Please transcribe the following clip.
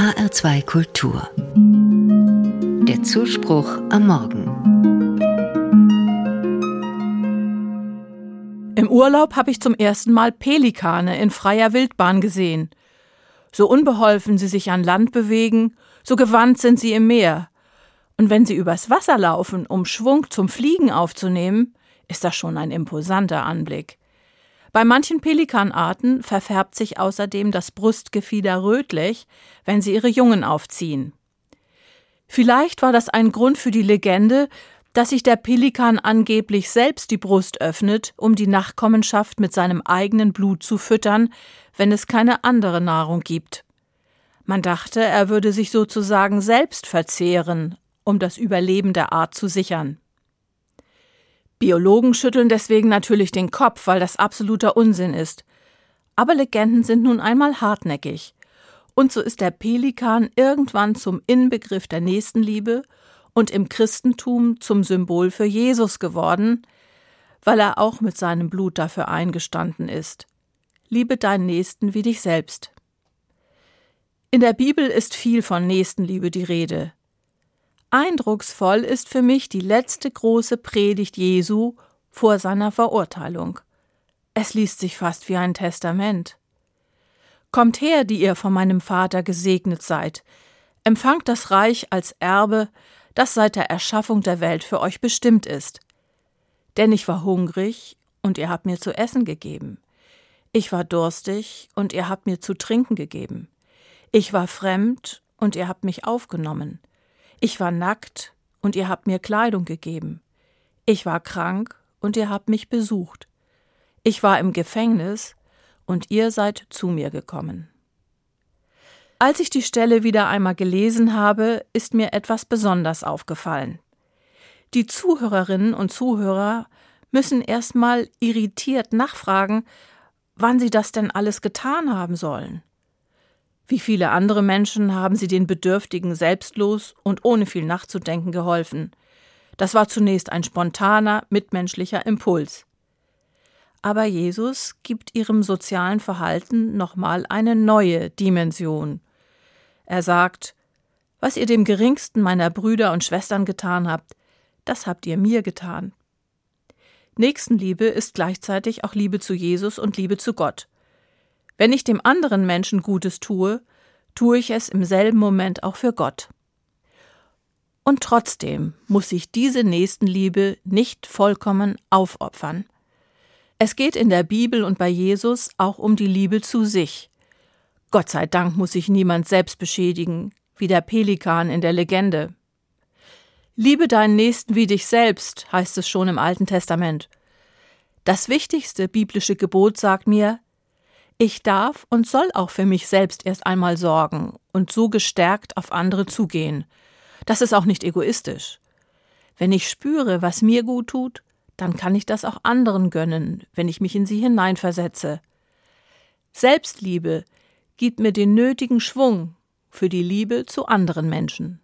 HR2 Kultur. Der Zuspruch am Morgen. Im Urlaub habe ich zum ersten Mal Pelikane in freier Wildbahn gesehen. So unbeholfen sie sich an Land bewegen, so gewandt sind sie im Meer. Und wenn sie übers Wasser laufen, um Schwung zum Fliegen aufzunehmen, ist das schon ein imposanter Anblick. Bei manchen Pelikanarten verfärbt sich außerdem das Brustgefieder rötlich, wenn sie ihre Jungen aufziehen. Vielleicht war das ein Grund für die Legende, dass sich der Pelikan angeblich selbst die Brust öffnet, um die Nachkommenschaft mit seinem eigenen Blut zu füttern, wenn es keine andere Nahrung gibt. Man dachte, er würde sich sozusagen selbst verzehren, um das Überleben der Art zu sichern. Biologen schütteln deswegen natürlich den Kopf, weil das absoluter Unsinn ist. Aber Legenden sind nun einmal hartnäckig. Und so ist der Pelikan irgendwann zum Inbegriff der Nächstenliebe und im Christentum zum Symbol für Jesus geworden, weil er auch mit seinem Blut dafür eingestanden ist. Liebe deinen Nächsten wie dich selbst. In der Bibel ist viel von Nächstenliebe die Rede. Eindrucksvoll ist für mich die letzte große Predigt Jesu vor seiner Verurteilung. Es liest sich fast wie ein Testament. Kommt her, die ihr von meinem Vater gesegnet seid, empfangt das Reich als Erbe, das seit der Erschaffung der Welt für euch bestimmt ist. Denn ich war hungrig, und ihr habt mir zu essen gegeben. Ich war durstig, und ihr habt mir zu trinken gegeben. Ich war fremd, und ihr habt mich aufgenommen. Ich war nackt und ihr habt mir Kleidung gegeben. Ich war krank und ihr habt mich besucht. Ich war im Gefängnis und ihr seid zu mir gekommen. Als ich die Stelle wieder einmal gelesen habe, ist mir etwas besonders aufgefallen. Die Zuhörerinnen und Zuhörer müssen erstmal irritiert nachfragen, wann sie das denn alles getan haben sollen. Wie viele andere Menschen haben sie den Bedürftigen selbstlos und ohne viel nachzudenken geholfen. Das war zunächst ein spontaner, mitmenschlicher Impuls. Aber Jesus gibt ihrem sozialen Verhalten nochmal eine neue Dimension. Er sagt, was ihr dem geringsten meiner Brüder und Schwestern getan habt, das habt ihr mir getan. Nächstenliebe ist gleichzeitig auch Liebe zu Jesus und Liebe zu Gott. Wenn ich dem anderen Menschen Gutes tue, tue ich es im selben Moment auch für Gott. Und trotzdem muss ich diese Nächstenliebe nicht vollkommen aufopfern. Es geht in der Bibel und bei Jesus auch um die Liebe zu sich. Gott sei Dank muss sich niemand selbst beschädigen, wie der Pelikan in der Legende. Liebe deinen Nächsten wie dich selbst, heißt es schon im Alten Testament. Das wichtigste biblische Gebot sagt mir, ich darf und soll auch für mich selbst erst einmal sorgen und so gestärkt auf andere zugehen. Das ist auch nicht egoistisch. Wenn ich spüre, was mir gut tut, dann kann ich das auch anderen gönnen, wenn ich mich in sie hineinversetze. Selbstliebe gibt mir den nötigen Schwung für die Liebe zu anderen Menschen.